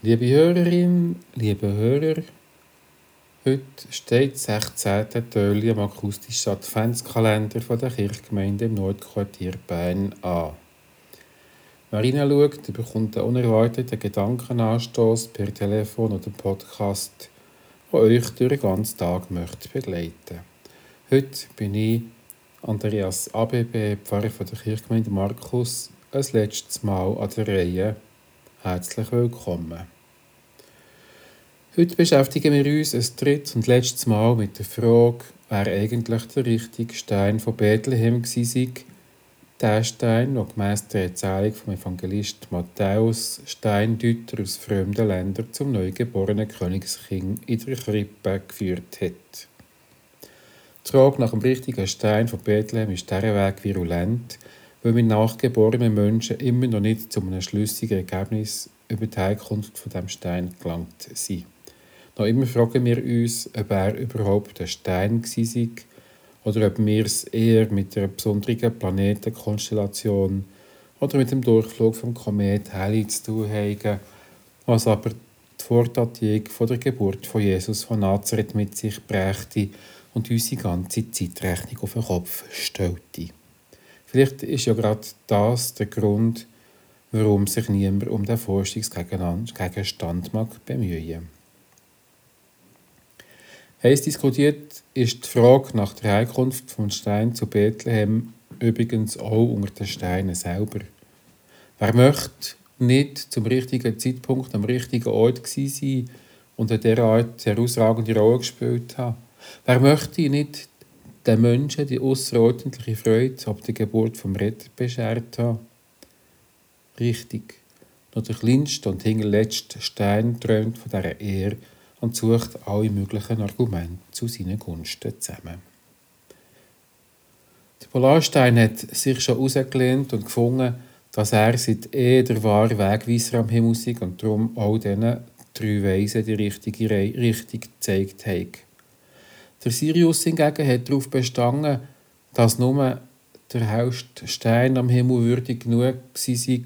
Liebe Hörerin, liebe Hörer, heute steht das 16. Türchen am akustischen Adventskalender der Kirchgemeinde im Nordquartier Bern an. Wer hineinschaut, bekommt einen unerwarteten Gedankenanstoß per Telefon oder Podcast, der euch durch den ganzen Tag möchte begleiten Heute bin ich Andreas ABB, Pfarrer von der Kirchgemeinde Markus, ein letztes Mal an der Reihe Herzlich willkommen. Heute beschäftigen wir uns ein drittes und letztes Mal mit der Frage, wer eigentlich der richtige Stein von Bethlehem war. Der Stein, der gemäss der Erzählung vom Evangelist Matthäus Steindeuter aus fremden Ländern zum neugeborenen Königskind in der Krippe geführt hat. Die Frage nach dem richtigen Stein von Bethlehem ist dieser Weg virulent, weil wir nachgeborenen Menschen immer noch nicht zu einem schlüssigen Ergebnis über die Herkunft von dem Stein gelangt sind. Noch immer fragen wir uns, ob er überhaupt ein Stein war oder ob wir es eher mit einer besonderen Planetenkonstellation oder mit dem Durchflug vom Komet Halley zu tun haben, was aber die Vordatierung von der Geburt von Jesus von Nazareth mit sich brächte und unsere ganze Zeitrechnung auf den Kopf stellte. Vielleicht ist ja gerade das der Grund, warum sich niemand um den Forschungsgegenstand mag bemühen. Heiß diskutiert ist die Frage nach der Herkunft von Stein zu Bethlehem übrigens auch unter den Steinen selber. Wer möchte nicht zum richtigen Zeitpunkt am richtigen Ort sein und in dieser Art herausragende Rolle gespielt haben? Wer möchte nicht den Menschen die außerordentliche Freude ab der Geburt vom Retter beschert haben? Richtig. Nur der kleinste und hinterletzte Stein träumt von dieser Ehre, und sucht alle möglichen Argumente zu seinen Gunsten zusammen. Der Polarstein hat sich schon herausgelehnt und gefunden, dass er seit eh der wahre Wegweiser am Himmel sei und darum auch diesen drei Weisen die richtige Richtung gezeigt hat. Der Sirius hingegen hat darauf bestanden, dass nur der hellste Stein am Himmel würdig genug sei,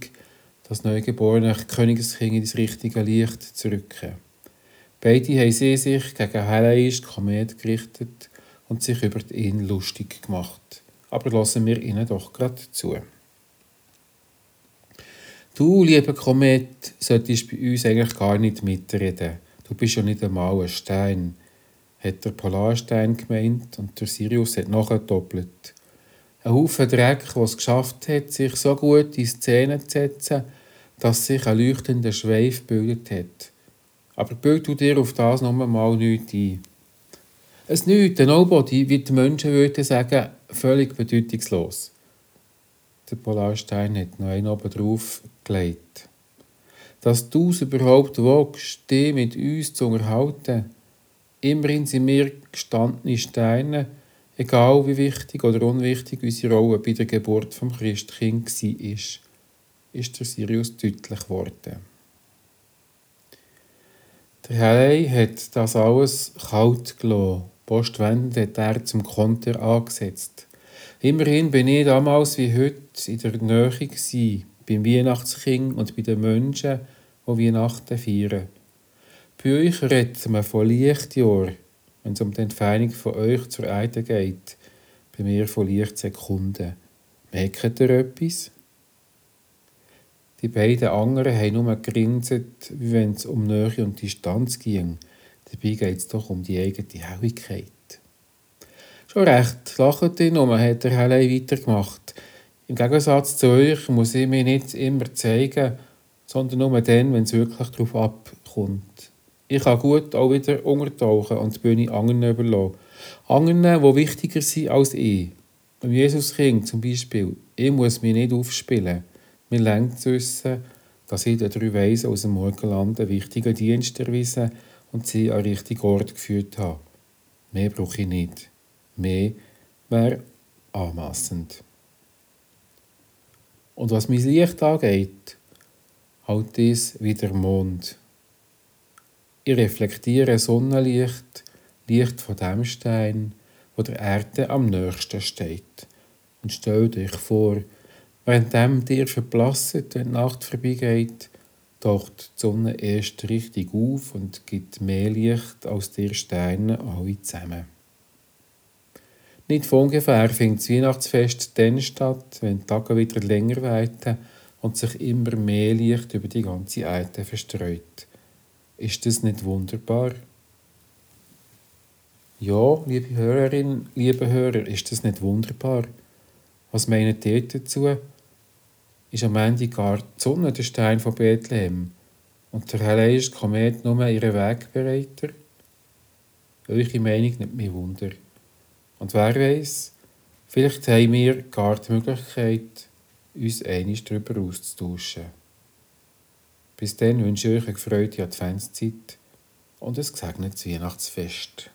das neugeborene Königskind ins richtige Licht zu rücken. Beide haben sich gegen Hellenisch Komet gerichtet und sich über ihn lustig gemacht. Aber lassen wir ihnen doch gerade zu. Du, lieber Komet, solltest bei uns eigentlich gar nicht mitreden. Du bist ja nicht einmal ein Stein, hat der Polarstein gemeint und der Sirius hat nachgedoppelt. Ein Haufen Dreck, der es geschafft hat, sich so gut in Szene zu setzen, dass sich ein leuchtender Schweif gebildet hat. Aber bild du dir auf das noch mal nichts ein. Ein Nichts, ein Nobody, wie die Menschen würden sagen, völlig bedeutungslos. Der Polarstein hat noch einen oben drauf gelegt. Dass du es überhaupt wagst, dich mit uns zu unterhalten. Immerhin sind wir gestandene Steine, egal wie wichtig oder unwichtig unsere Rolle bei der Geburt vom Christkind war, ist der Sirius deutlich geworden. Der Herr hat das alles kalt gelassen. Postwendend hat er zum Konter angesetzt. Immerhin bin ich damals wie heute in der Nähe gewesen, beim Weihnachtskind und bei den Menschen, die Weihnachten feiern. Bei euch redet man von Lichtjahr, wenn es um die Entfernung von euch zur Erde geht. Bei mir von Lichtsekunden. Merkt ihr etwas? Die beiden anderen haben nur gegrinset, wie wenn es um Nähe und Distanz ging. Dabei geht es doch um die eigene Helligkeit. Schon recht, lacht ihr nur, hat der Helle weitergemacht. Im Gegensatz zu euch muss ich mich nicht immer zeigen, sondern nur dann, wenn es wirklich darauf abkommt. Ich kann gut auch wieder untertauchen und die Bühne anderen überlassen. Anderen, die wichtiger sind als ich. Beim Jesuskind zum Beispiel. Ich muss mich nicht aufspielen. Mir längt zu wissen, dass ich den drei Weisen aus dem Morgenland einen wichtigen Dienst erwiesen und sie an den richtigen Ort geführt habe. Mehr brauche ich nicht. Mehr wäre anmassend. Und was mein Licht angeht, halt dies wie der Mond. Ich reflektiere Sonnenlicht, Licht von dem Stein, wo der Erde am nächsten steht. Und stellt euch vor, Währenddem dir verblasset, wenn die Nacht vorbeigeht, taucht die Sonne erst richtig auf und gibt mehr Licht als die Sterne alle zusammen. Nicht von ungefähr findet das Weihnachtsfest dann statt, wenn die Tage wieder länger werden und sich immer mehr Licht über die ganze Erde verstreut. Ist das nicht wunderbar? Ja, liebe Hörerin, liebe Hörer, ist das nicht wunderbar? Was meint ihr dazu? Ist am Ende gar die Sonne der Stein von Bethlehem und der heilige Komet nur ihren Wegbereiter? Eure Meinung nimmt mich Wunder. Und wer weiß, vielleicht haben wir gar die Möglichkeit, uns einig darüber auszutauschen. Bis dann wünsche ich euch eine gefreute Adventszeit und ein gesegnetes Weihnachtsfest.